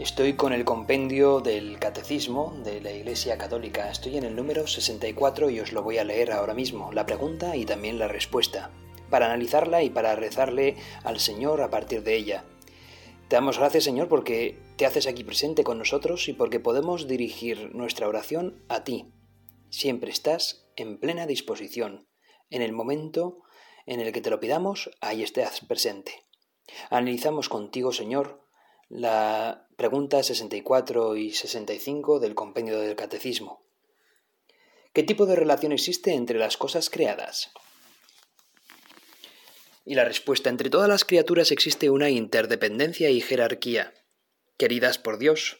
Estoy con el compendio del Catecismo de la Iglesia Católica. Estoy en el número 64 y os lo voy a leer ahora mismo, la pregunta y también la respuesta, para analizarla y para rezarle al Señor a partir de ella. Te damos gracias, Señor, porque te haces aquí presente con nosotros y porque podemos dirigir nuestra oración a ti. Siempre estás en plena disposición. En el momento en el que te lo pidamos, ahí estás presente. Analizamos contigo, Señor, la pregunta 64 y 65 del compendio del Catecismo. ¿Qué tipo de relación existe entre las cosas creadas? Y la respuesta, entre todas las criaturas existe una interdependencia y jerarquía, queridas por Dios.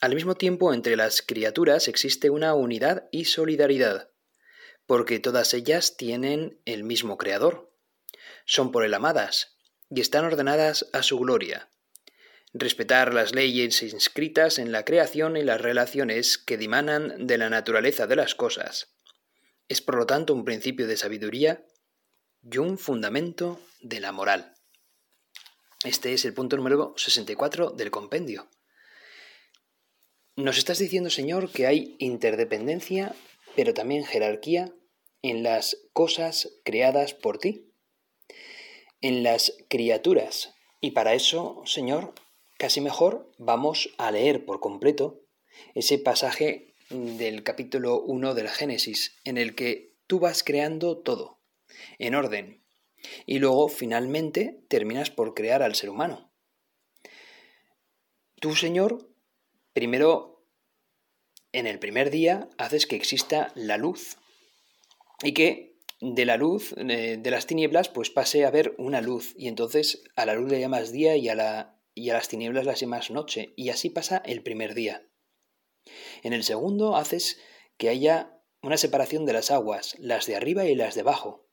Al mismo tiempo, entre las criaturas existe una unidad y solidaridad, porque todas ellas tienen el mismo Creador. Son por él amadas y están ordenadas a su gloria respetar las leyes inscritas en la creación y las relaciones que dimanan de la naturaleza de las cosas. Es por lo tanto un principio de sabiduría y un fundamento de la moral. Este es el punto número 64 del compendio. Nos estás diciendo, Señor, que hay interdependencia, pero también jerarquía en las cosas creadas por ti, en las criaturas. Y para eso, Señor, Casi mejor vamos a leer por completo ese pasaje del capítulo 1 del Génesis, en el que tú vas creando todo, en orden, y luego finalmente terminas por crear al ser humano. Tú, Señor, primero, en el primer día, haces que exista la luz, y que de la luz, eh, de las tinieblas, pues pase a haber una luz, y entonces a la luz le llamas día y a la y a las tinieblas las llamas noche, y así pasa el primer día. En el segundo haces que haya una separación de las aguas, las de arriba y las de abajo,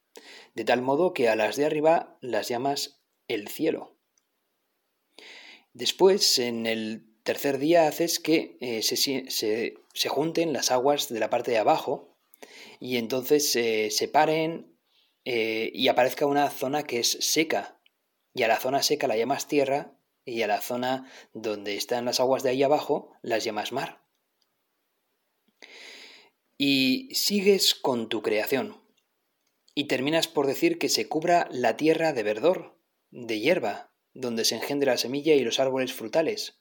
de tal modo que a las de arriba las llamas el cielo. Después, en el tercer día, haces que eh, se, junten las aguas de la parte de abajo y entonces se separen eh, y aparezca una zona que es seca. Y a la zona seca la llamas tierra y a la zona donde están las aguas de ahí abajo las llamas mar. Y sigues con tu creación. Y terminas por decir que se cubra la tierra de verdor, de hierba, donde se engendra la semilla y los árboles frutales.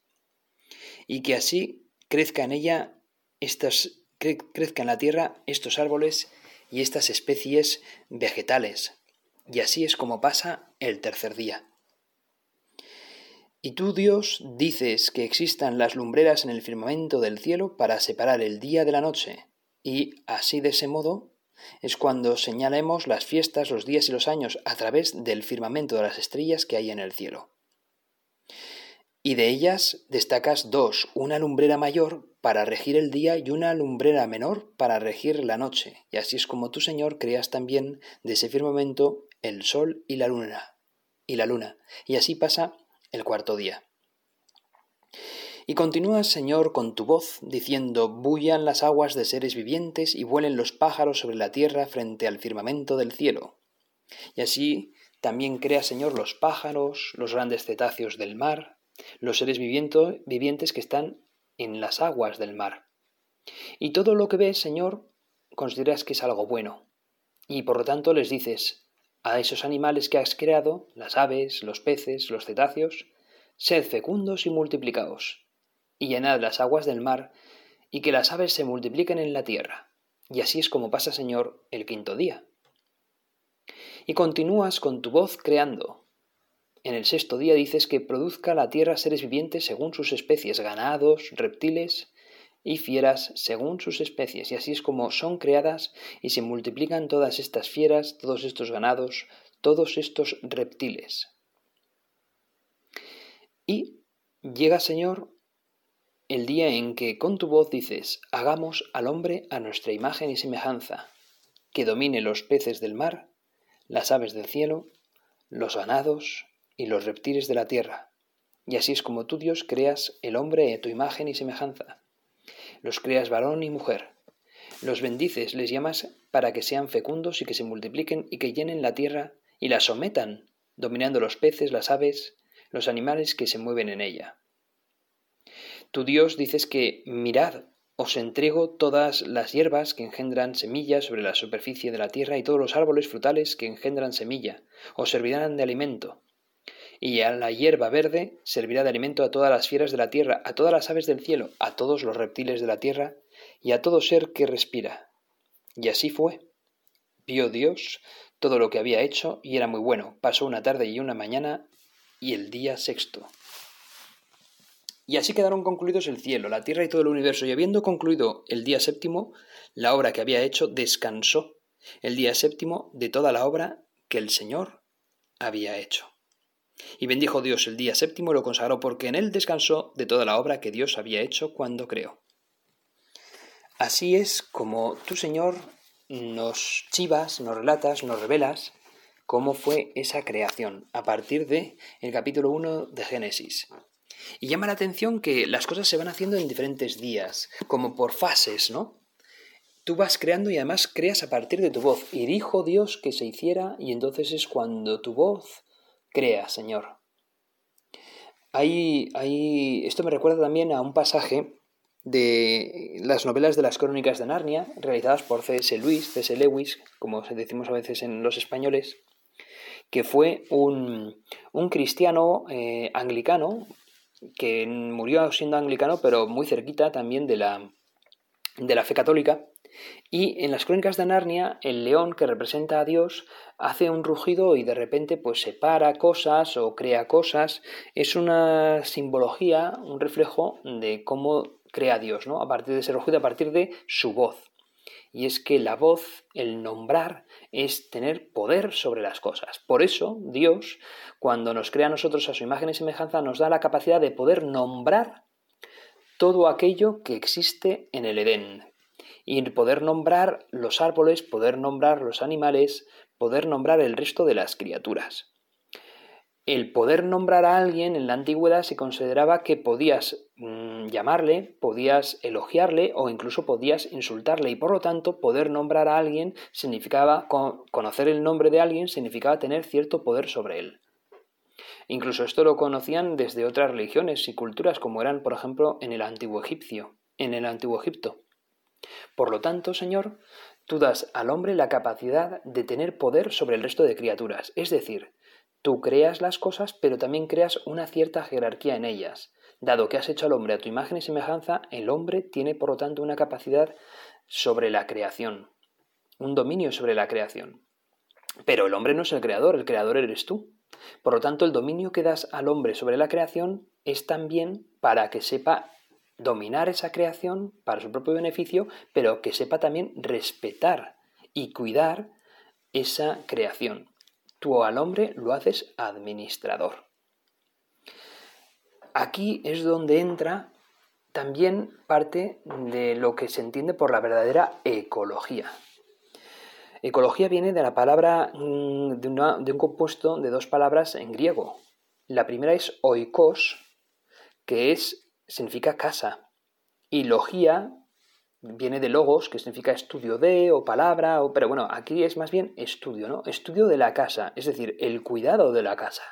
Y que así crezca en ella estas, crezca en la tierra estos árboles y estas especies vegetales. Y así es como pasa el tercer día. Y tú, Dios, dices que existan las lumbreras en el firmamento del cielo para separar el día de la noche, y así de ese modo es cuando señalemos las fiestas, los días y los años a través del firmamento de las estrellas que hay en el cielo. Y de ellas destacas dos, una lumbrera mayor para regir el día y una lumbrera menor para regir la noche. Y así es como tú, Señor, creas también de ese firmamento el sol y la luna. Y la luna. Y así pasa el cuarto día. Y continúas, Señor, con tu voz, diciendo, bullan las aguas de seres vivientes y vuelen los pájaros sobre la tierra frente al firmamento del cielo. Y así también crea, Señor, los pájaros, los grandes cetáceos del mar, los seres vivientes que están en las aguas del mar. Y todo lo que ves, Señor, consideras que es algo bueno. Y por lo tanto les dices, a esos animales que has creado, las aves, los peces, los cetáceos, sed fecundos y multiplicaos, y llenad las aguas del mar, y que las aves se multipliquen en la tierra. Y así es como pasa, Señor, el quinto día. Y continúas con tu voz creando. En el sexto día dices que produzca la tierra seres vivientes según sus especies, ganados, reptiles, y fieras según sus especies, y así es como son creadas y se multiplican todas estas fieras, todos estos ganados, todos estos reptiles. Y llega, Señor, el día en que con tu voz dices, hagamos al hombre a nuestra imagen y semejanza, que domine los peces del mar, las aves del cielo, los ganados y los reptiles de la tierra. Y así es como tú, Dios, creas el hombre a tu imagen y semejanza. Los creas varón y mujer. Los bendices, les llamas para que sean fecundos y que se multipliquen y que llenen la tierra y la sometan, dominando los peces, las aves, los animales que se mueven en ella. Tu Dios dices que mirad, os entrego todas las hierbas que engendran semillas sobre la superficie de la tierra y todos los árboles frutales que engendran semilla, os servirán de alimento. Y a la hierba verde servirá de alimento a todas las fieras de la tierra, a todas las aves del cielo, a todos los reptiles de la tierra y a todo ser que respira. Y así fue. Vio Dios todo lo que había hecho y era muy bueno. Pasó una tarde y una mañana y el día sexto. Y así quedaron concluidos el cielo, la tierra y todo el universo, y habiendo concluido el día séptimo, la obra que había hecho, descansó el día séptimo de toda la obra que el Señor había hecho. Y bendijo Dios el día séptimo y lo consagró porque en él descansó de toda la obra que Dios había hecho cuando creó. Así es como tú, Señor, nos chivas, nos relatas, nos revelas cómo fue esa creación a partir de el capítulo 1 de Génesis. Y llama la atención que las cosas se van haciendo en diferentes días, como por fases, ¿no? Tú vas creando y además creas a partir de tu voz. Y dijo Dios que se hiciera y entonces es cuando tu voz crea, Señor. Hay, hay, esto me recuerda también a un pasaje de las novelas de las crónicas de Narnia, realizadas por C.S. Lewis, C.S. Lewis, como decimos a veces en los españoles, que fue un, un cristiano eh, anglicano, que murió siendo anglicano, pero muy cerquita también de la, de la fe católica. Y en las crónicas de Narnia, el león que representa a Dios hace un rugido y de repente pues separa cosas o crea cosas. Es una simbología, un reflejo de cómo crea Dios, ¿no? A partir de ese rugido, a partir de su voz y es que la voz, el nombrar, es tener poder sobre las cosas. Por eso Dios, cuando nos crea a nosotros a su imagen y semejanza, nos da la capacidad de poder nombrar todo aquello que existe en el Edén. Y poder nombrar los árboles, poder nombrar los animales, poder nombrar el resto de las criaturas el poder nombrar a alguien en la antigüedad se consideraba que podías mm, llamarle, podías elogiarle o incluso podías insultarle y por lo tanto poder nombrar a alguien significaba conocer el nombre de alguien significaba tener cierto poder sobre él. Incluso esto lo conocían desde otras religiones y culturas como eran por ejemplo en el antiguo egipcio, en el antiguo Egipto. Por lo tanto, Señor, tú das al hombre la capacidad de tener poder sobre el resto de criaturas, es decir, Tú creas las cosas, pero también creas una cierta jerarquía en ellas. Dado que has hecho al hombre a tu imagen y semejanza, el hombre tiene por lo tanto una capacidad sobre la creación, un dominio sobre la creación. Pero el hombre no es el creador, el creador eres tú. Por lo tanto, el dominio que das al hombre sobre la creación es también para que sepa dominar esa creación para su propio beneficio, pero que sepa también respetar y cuidar esa creación tú al hombre lo haces administrador. Aquí es donde entra también parte de lo que se entiende por la verdadera ecología. Ecología viene de la palabra, mm, de, de un compuesto de dos palabras en griego. La primera es oikos, que es, significa casa, y logía viene de logos, que significa estudio de o palabra, o, pero bueno, aquí es más bien estudio, ¿no? Estudio de la casa, es decir, el cuidado de la casa.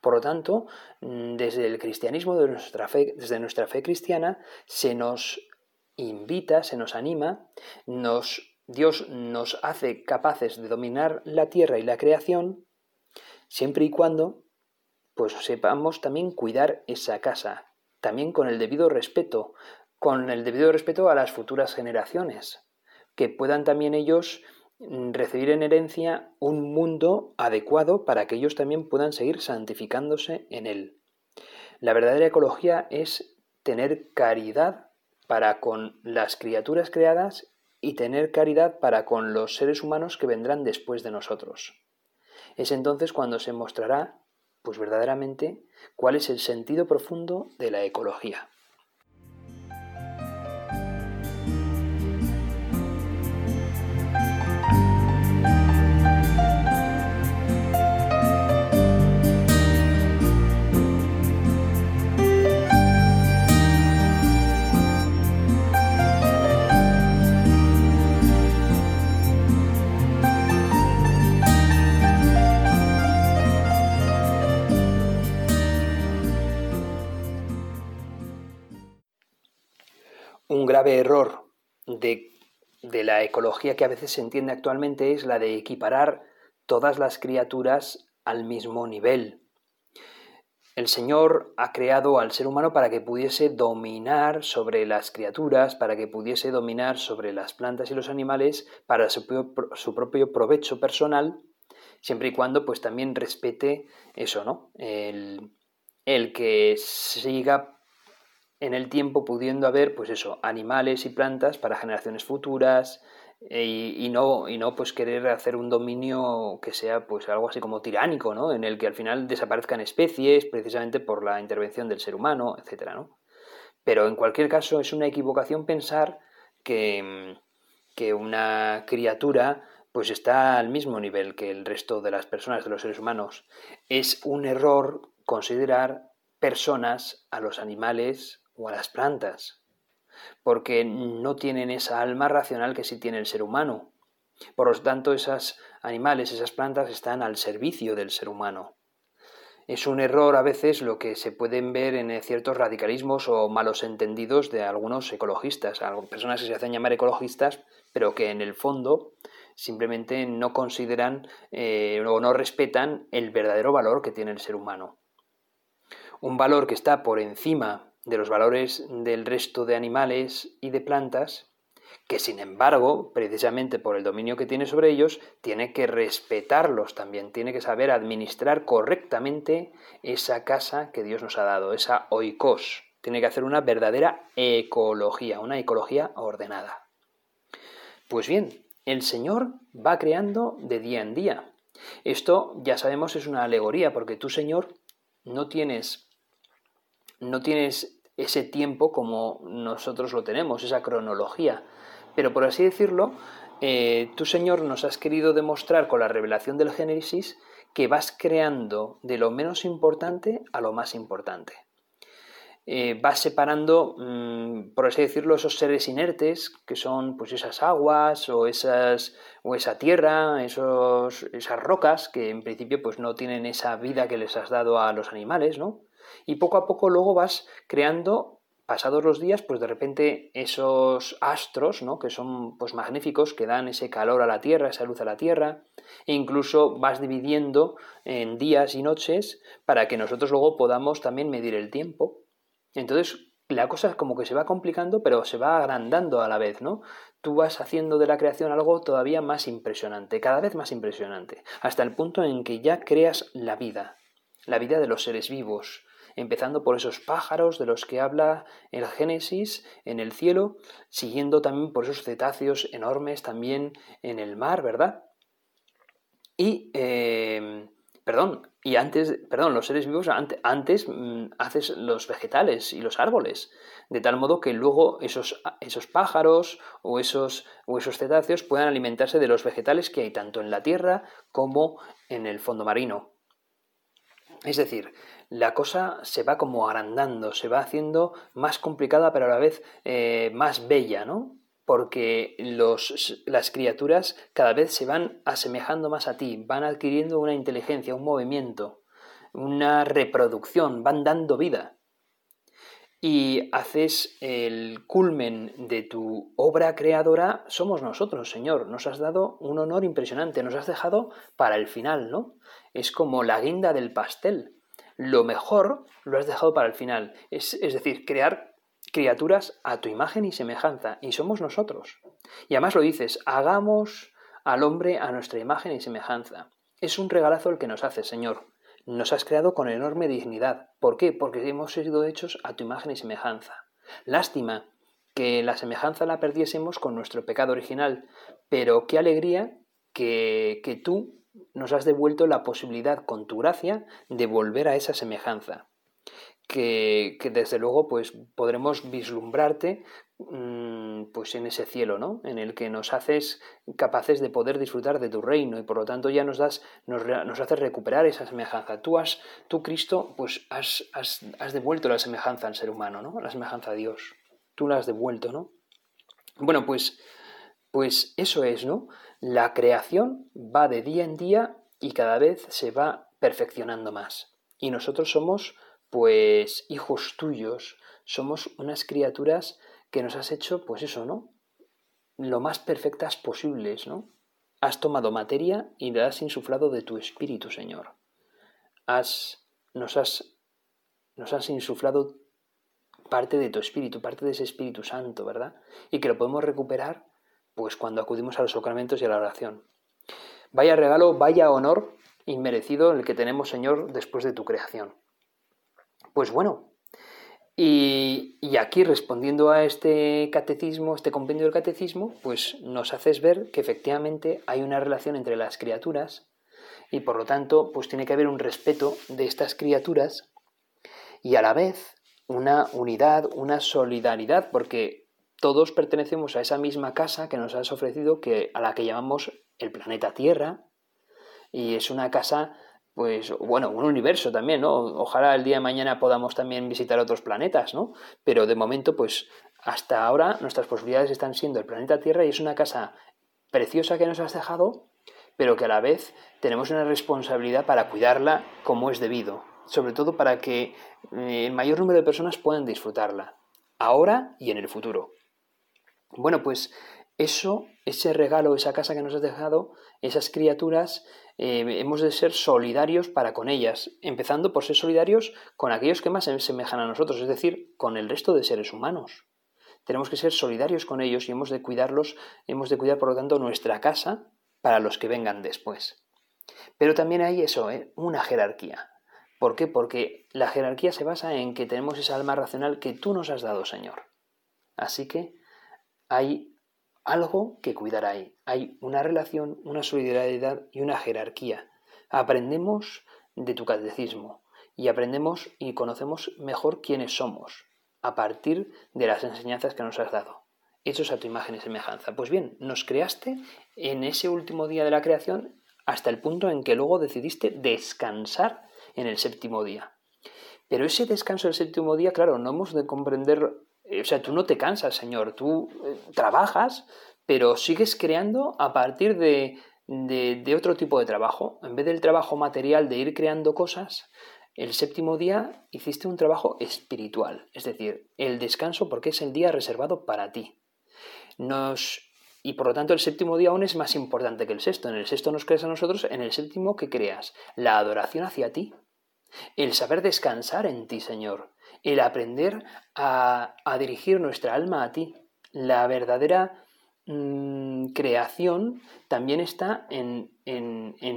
Por lo tanto, mm, desde el cristianismo, de nuestra fe, desde nuestra fe cristiana, se nos invita, se nos anima, nos, Dios nos hace capaces de dominar la tierra y la creación, siempre y cuando pues sepamos también cuidar esa casa, también con el debido respeto, con el debido respeto a las futuras generaciones, que puedan también ellos mm, recibir en herencia un mundo adecuado para que ellos también puedan seguir santificándose en él. La verdadera ecología es tener caridad para con las criaturas creadas y tener caridad para con los seres humanos que vendrán después de nosotros. Es entonces cuando se mostrará, pues verdaderamente, cuál es el sentido profundo de la ecología. Un grave error de, de la ecología que a veces se entiende actualmente es la de equiparar todas las criaturas al mismo nivel. El Señor ha creado al ser humano para que pudiese dominar sobre las criaturas, para que pudiese dominar sobre las plantas y los animales para su, propio provecho personal, siempre y cuando pues también respete eso, ¿no? El, el que siga en el tiempo pudiendo haber, pues eso, animales y plantas para generaciones futuras, eh, y, no, y no pues querer hacer un dominio que sea pues algo así como tiránico, ¿no? En el que al final desaparezcan especies precisamente por la intervención del ser humano, etcétera, ¿no? Pero en cualquier caso es una equivocación pensar que, que una criatura pues está al mismo nivel que el resto de las personas, de los seres humanos. Es un error considerar personas a los animales o a las plantas porque no tienen esa alma racional que sí tiene el ser humano. Por lo tanto, esos animales, esas plantas están al servicio del ser humano. Es un error a veces lo que se pueden ver en ciertos radicalismos o malos entendidos de algunos ecologistas, personas que se hacen llamar ecologistas, pero que en el fondo simplemente no consideran eh, o no respetan el verdadero valor que tiene el ser humano. Un valor que está por encima de los valores del resto de animales y de plantas, que sin embargo, precisamente por el dominio que tiene sobre ellos, tiene que respetarlos también, tiene que saber administrar correctamente esa casa que Dios nos ha dado, esa oikos. Tiene que hacer una verdadera ecología, una ecología ordenada. Pues bien, el Señor va creando de día en día. Esto ya sabemos es una alegoría, porque tú, Señor, no tienes no tienes ese tiempo como nosotros lo tenemos, esa cronología. Pero por así decirlo, eh, tú Señor nos has querido demostrar con la revelación del Génesis que vas creando de lo menos importante a lo más importante. Eh, vas separando, mm, por así decirlo, esos seres inertes, que son pues esas aguas o, esas, o esa tierra, esos, esas rocas, que en principio pues no tienen esa vida que les has dado a los animales, ¿no? Y poco a poco luego vas creando pasados los días, pues de repente esos astros, ¿no? que son pues magníficos, que dan ese calor a la Tierra, esa luz a la Tierra, e incluso vas dividiendo en días y noches para que nosotros luego podamos también medir el tiempo. Entonces, la cosa como que se va complicando, pero se va agrandando a la vez, ¿no? Tú vas haciendo de la creación algo todavía más impresionante, cada vez más impresionante, hasta el punto en que ya creas la vida, la vida de los seres vivos, empezando por esos pájaros de los que habla el Génesis en el cielo, siguiendo también por esos cetáceos enormes también en el mar, ¿verdad? Y, em, perdón, y antes, perdón, los seres vivos antes, mm, haces los vegetales y los árboles, de tal modo que luego esos, esos pájaros o esos, o esos cetáceos puedan alimentarse de los vegetales que hay tanto en la tierra como en el fondo marino. Es decir, la cosa se va como agrandando, se va haciendo más complicada, pero a la vez eh, más bella, ¿no? Porque los, las criaturas cada vez se van asemejando más a ti, van adquiriendo una inteligencia, un movimiento, una reproducción, van dando vida. Y haces el culmen de tu obra creadora, somos nosotros, Señor. Nos has dado un honor impresionante, nos has dejado para el final, ¿no? Es como la guinda del pastel lo mejor lo has dejado para el final. Es, decir, crear criaturas a tu imagen y semejanza. Y somos nosotros. Y además lo dices, hagamos al hombre a nuestra imagen y semejanza. Es un regalazo el que nos hace, Señor. Nos has creado con enorme dignidad. ¿Por qué? Porque hemos sido hechos a tu imagen y semejanza. Lástima que la semejanza la perdiésemos con nuestro pecado original, pero qué alegría que, que tú nos has devuelto la posibilidad con tu gracia de volver a esa semejanza. Que, desde luego pues podremos vislumbrarte pues en ese cielo, ¿no? En el que nos haces capaces de poder disfrutar de tu reino y por lo tanto ya nos das, nos, haces recuperar esa semejanza. Tú has, tú Cristo, pues has, has, has devuelto la semejanza al ser humano, ¿no? La semejanza a Dios. Tú la has devuelto, ¿no? Bueno, pues, pues eso es, ¿no? La creación va de día en día y cada vez se va perfeccionando más. Y nosotros somos, pues, hijos tuyos, somos unas criaturas que nos has hecho, pues eso, ¿no? Lo más perfectas posibles, ¿no? Has tomado materia y le has insuflado de tu espíritu, Señor. Has, nos, has, nos has insuflado parte de tu espíritu, parte de ese Espíritu Santo, ¿verdad? Y que lo podemos recuperar pues cuando acudimos a los sacramentos y a la oración. Vaya regalo, vaya honor inmerecido el que tenemos, Señor, después de tu creación. Pues bueno, y, aquí respondiendo a este catecismo, este compendio del catecismo, pues nos haces ver que efectivamente hay una relación entre las criaturas y por lo tanto pues tiene que haber un respeto de estas criaturas y a la vez una unidad, una solidaridad, porque todos pertenecemos a esa misma casa que nos has ofrecido, que, a la que llamamos el planeta Tierra, y es una casa, pues, bueno, un universo también, ¿no? Ojalá el día de mañana podamos también visitar otros planetas, ¿no? Pero de momento, pues, hasta ahora nuestras posibilidades están siendo el planeta Tierra y es una casa preciosa que nos has dejado, pero que a la vez tenemos una responsabilidad para cuidarla como es debido, sobre todo para que eh, el mayor número de personas puedan disfrutarla, ahora y en el futuro. Bueno, pues eso, ese regalo, esa casa que nos has dejado, esas criaturas, eh, hemos de ser solidarios para con ellas, empezando por ser solidarios con aquellos que más se semejan a nosotros, es decir, con el resto de seres humanos. Tenemos que ser solidarios con ellos y hemos de cuidarlos, hemos de cuidar, por lo tanto, nuestra casa para los que vengan después. Pero también hay eso, ¿eh? una jerarquía. ¿Por qué? Porque la jerarquía se basa en que tenemos esa alma racional que tú nos has dado, Señor. Así que hay algo que cuidar ahí. Hay una relación, una solidaridad y una jerarquía. Aprendemos de tu catecismo y aprendemos y conocemos mejor quiénes somos a partir de las enseñanzas que nos has dado. Hechos a tu imagen y semejanza. Pues bien, nos creaste en ese último día de la creación hasta el punto en que luego decidiste descansar en el séptimo día. Pero ese descanso del séptimo día, claro, no hemos de comprender, o sea, tú no te cansas, Señor, tú eh, trabajas, pero sigues creando a partir de, de, otro tipo de trabajo. En vez del trabajo material de ir creando cosas, el séptimo día hiciste un trabajo espiritual, es decir, el descanso porque es el día reservado para ti. Nos y por lo tanto el séptimo día aún es más importante que el sexto. En el sexto nos creas a nosotros, en el séptimo que creas la adoración hacia ti, el saber descansar en ti, Señor, el aprender a, dirigir nuestra alma a ti. La verdadera mm, creación también está en,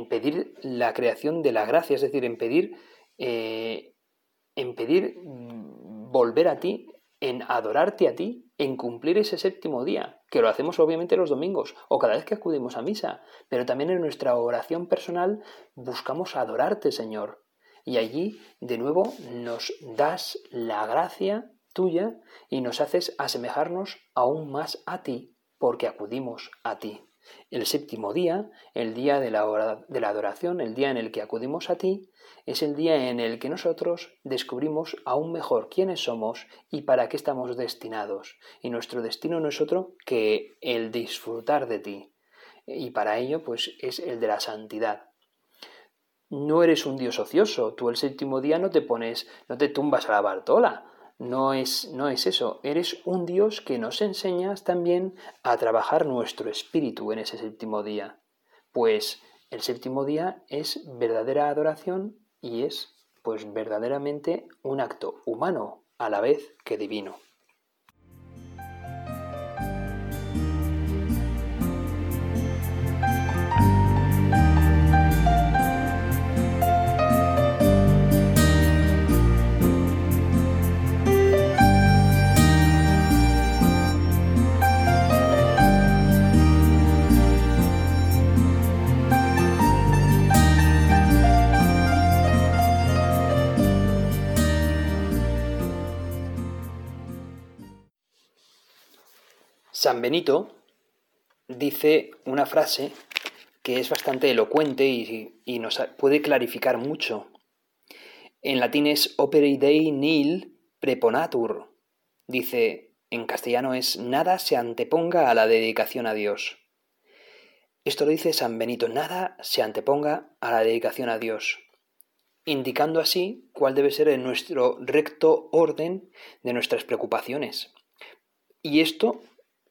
pedir la creación de la gracia, es decir, en pedir, eh, en pedir mm, volver a ti, en adorarte a ti, en cumplir ese séptimo día, que lo hacemos obviamente los domingos o cada vez que acudimos a misa, pero también en nuestra oración personal buscamos adorarte, Señor. Y allí, de nuevo, nos das la gracia tuya y nos haces asemejarnos aún más a ti, porque acudimos a ti. El séptimo día, el día de la, de la adoración, el día en el que acudimos a ti, es el día en el que nosotros descubrimos aún mejor quiénes somos y para qué estamos destinados. Y nuestro destino no es otro que el disfrutar de ti. Y para ello, pues es el de la santidad. No eres un Dios ocioso, tú el séptimo día no te pones, no te tumbas a la Bartola, no es, no es eso, eres un Dios que nos enseñas también a trabajar nuestro espíritu en ese séptimo día. Pues el séptimo día es verdadera adoración y es pues verdaderamente un acto humano a la vez que divino. San Benito dice una frase que es bastante elocuente y, nos puede clarificar mucho. En latín es opere dei nil preponatur. Dice, en castellano es nada se anteponga a la dedicación a Dios. Esto lo dice San Benito, nada se anteponga a la dedicación a Dios, indicando así cuál debe ser nuestro recto orden de nuestras preocupaciones Y esto,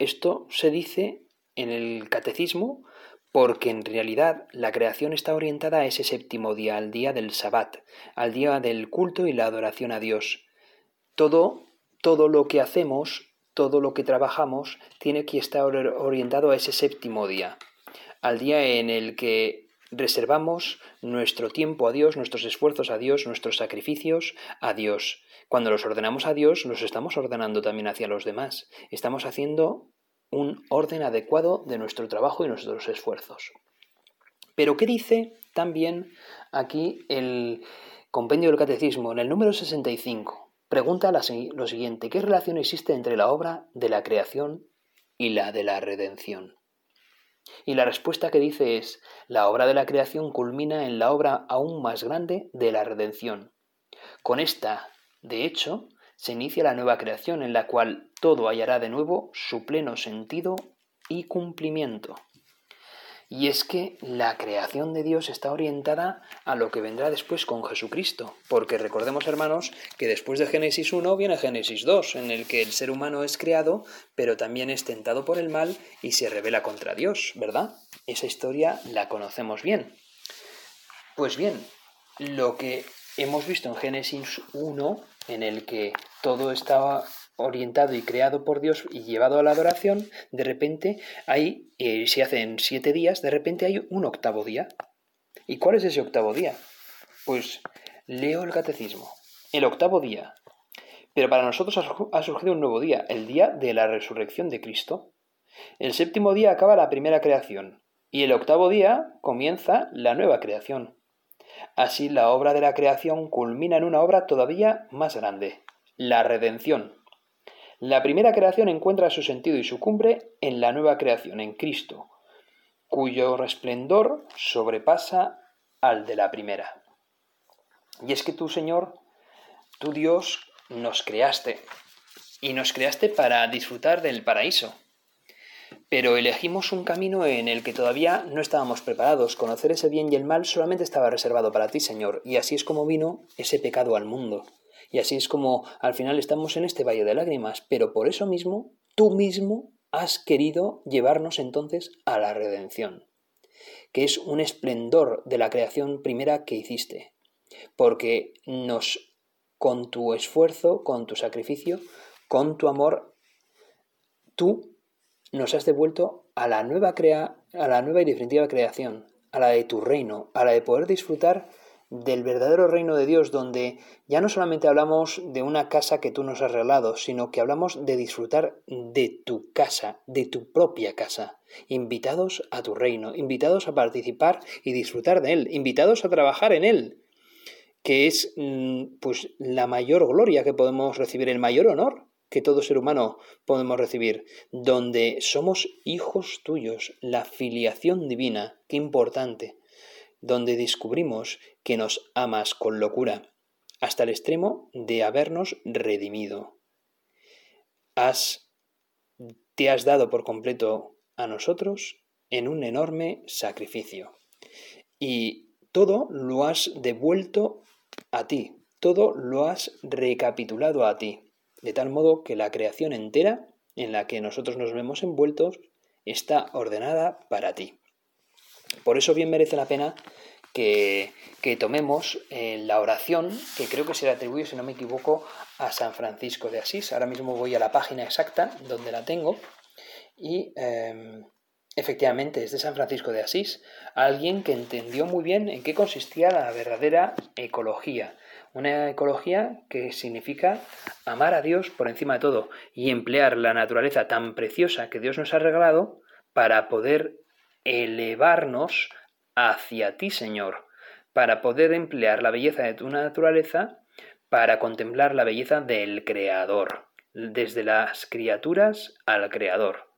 esto se dice en el catecismo porque en realidad la creación está orientada a ese séptimo día, al día del Sabbat, al día del culto y la adoración a Dios. Todo, todo lo que hacemos, todo lo que trabajamos, tiene que estar orientado a ese séptimo día, al día en el que reservamos nuestro tiempo a Dios, nuestros esfuerzos a Dios, nuestros sacrificios a Dios. Cuando los ordenamos a Dios, los estamos ordenando también hacia los demás. Estamos haciendo un orden adecuado de nuestro trabajo y nuestros esfuerzos. Pero ¿qué dice también aquí el compendio del catecismo en el número 65? Pregunta lo siguiente, ¿qué relación existe entre la obra de la creación y la de la redención? Y la respuesta que dice es, la obra de la creación culmina en la obra aún más grande de la redención. Con esta, de hecho, se inicia la nueva creación en la cual todo hallará de nuevo su pleno sentido y cumplimiento. Y es que la creación de Dios está orientada a lo que vendrá después con Jesucristo, porque recordemos hermanos que después de Génesis 1 viene Génesis 2, en el que el ser humano es creado, pero también es tentado por el mal y se revela contra Dios, ¿verdad? Esa historia la conocemos bien. Pues bien, lo que hemos visto en Génesis 1 en el que todo estaba orientado y creado por Dios y llevado a la adoración, de repente hay, eh, se hacen siete días, de repente hay un octavo día. ¿Y cuál es ese octavo día? Pues leo el catecismo. El octavo día. Pero para nosotros ha surgido un nuevo día, el día de la resurrección de Cristo. El séptimo día acaba la primera creación y el octavo día comienza la nueva creación. Así la obra de la creación culmina en una obra todavía más grande, la redención. La primera creación encuentra su sentido y su cumbre en la nueva creación, en Cristo, cuyo resplendor sobrepasa al de la primera. Y es que tú, Señor, tú Dios, nos creaste, y nos creaste para disfrutar del paraíso pero elegimos un camino en el que todavía no estábamos preparados. Conocer ese bien y el mal solamente estaba reservado para ti, Señor, y así es como vino ese pecado al mundo. Y así es como al final estamos en este valle de lágrimas, pero por eso mismo, tú mismo has querido llevarnos entonces a la redención, que es un esplendor de la creación primera que hiciste, porque nos, con tu esfuerzo, con tu sacrificio, con tu amor, tú nos has devuelto a la nueva a la nueva y definitiva creación, a la de tu reino, a la de poder disfrutar del verdadero reino de Dios, donde ya no solamente hablamos de una casa que tú nos has regalado, sino que hablamos de disfrutar de tu casa, de tu propia casa, invitados a tu reino, invitados a participar y disfrutar de él, invitados a trabajar en él, que es mm, pues la mayor gloria que podemos recibir, el mayor honor, que todo ser humano podemos recibir, donde somos hijos tuyos, la filiación divina, qué importante, donde descubrimos que nos amas con locura, hasta el extremo de habernos redimido. Has, te has dado por completo a nosotros en un enorme sacrificio. Y todo lo has devuelto a ti, todo lo has recapitulado a ti de tal modo que la creación entera en la que nosotros nos vemos envueltos está ordenada para ti. Por eso bien merece la pena que, tomemos eh, la oración, que creo que se le atribuye, si no me equivoco, a San Francisco de Asís. Ahora mismo voy a la página exacta donde la tengo y em, efectivamente es de San Francisco de Asís, alguien que entendió muy bien en qué consistía la verdadera ecología, una ecología que significa amar a Dios por encima de todo y emplear la naturaleza tan preciosa que Dios nos ha regalado para poder elevarnos hacia ti, Señor, para poder emplear la belleza de tu naturaleza para contemplar la belleza del Creador, desde las criaturas al Creador.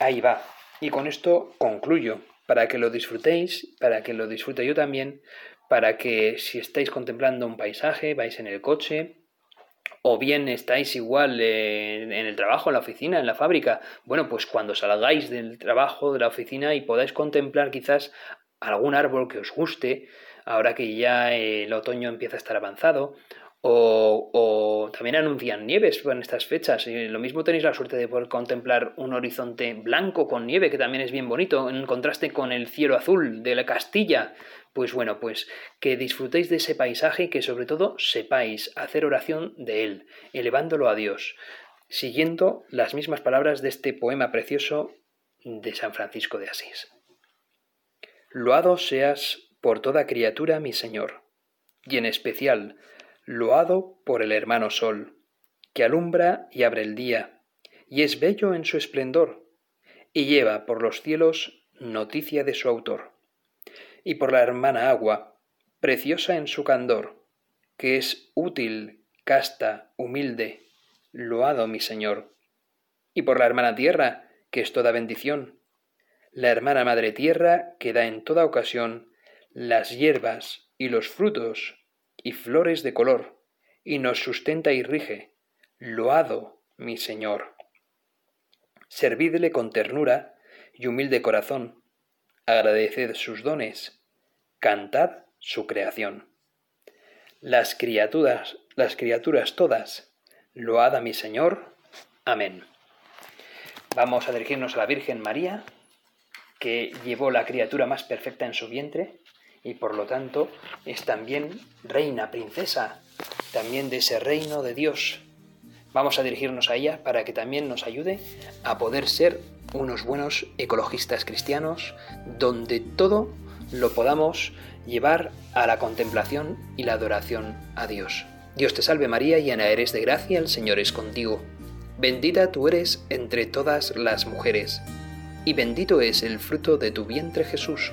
Ahí va. Y con esto concluyo, para que lo disfrutéis, para que lo disfrute yo también, para que si estáis contemplando un paisaje, vais en el coche, o bien estáis igual en el trabajo, en la oficina, en la fábrica, bueno, pues cuando salgáis del trabajo, de la oficina y podáis contemplar quizás algún árbol que os guste, ahora que ya el otoño empieza a estar avanzado, O, también anuncian nieves en estas fechas. Y lo mismo tenéis la suerte de poder contemplar un horizonte blanco con nieve, que también es bien bonito, en contraste con el cielo azul de la Castilla. Pues bueno, pues que disfrutéis de ese paisaje y que sobre todo sepáis hacer oración de él, elevándolo a Dios, siguiendo las mismas palabras de este poema precioso de San Francisco de Asís. Loado seas por toda criatura, mi Señor, y en especial loado por el hermano Sol, que alumbra y abre el día, y es bello en su esplendor, y lleva por los cielos noticia de su autor, y por la hermana agua, preciosa en su candor, que es útil, casta, humilde, loado mi Señor, y por la hermana tierra, que es toda bendición, la hermana madre tierra que da en toda ocasión las hierbas y los frutos y flores de color, y nos sustenta y rige. Loado, mi Señor. Servidle con ternura y humilde corazón, agradeced sus dones, cantad su creación. Las criaturas, las criaturas todas, load a mi Señor. Amén. Vamos a dirigirnos a la Virgen María, que llevó la criatura más perfecta en su vientre, y por lo tanto es también reina, princesa, también de ese reino de Dios. Vamos a dirigirnos a ella para que también nos ayude a poder ser unos buenos ecologistas cristianos, donde todo lo podamos llevar a la contemplación y la adoración a Dios. Dios te salve María, llena eres de gracia, el Señor es contigo. Bendita tú eres entre todas las mujeres, y bendito es el fruto de tu vientre Jesús.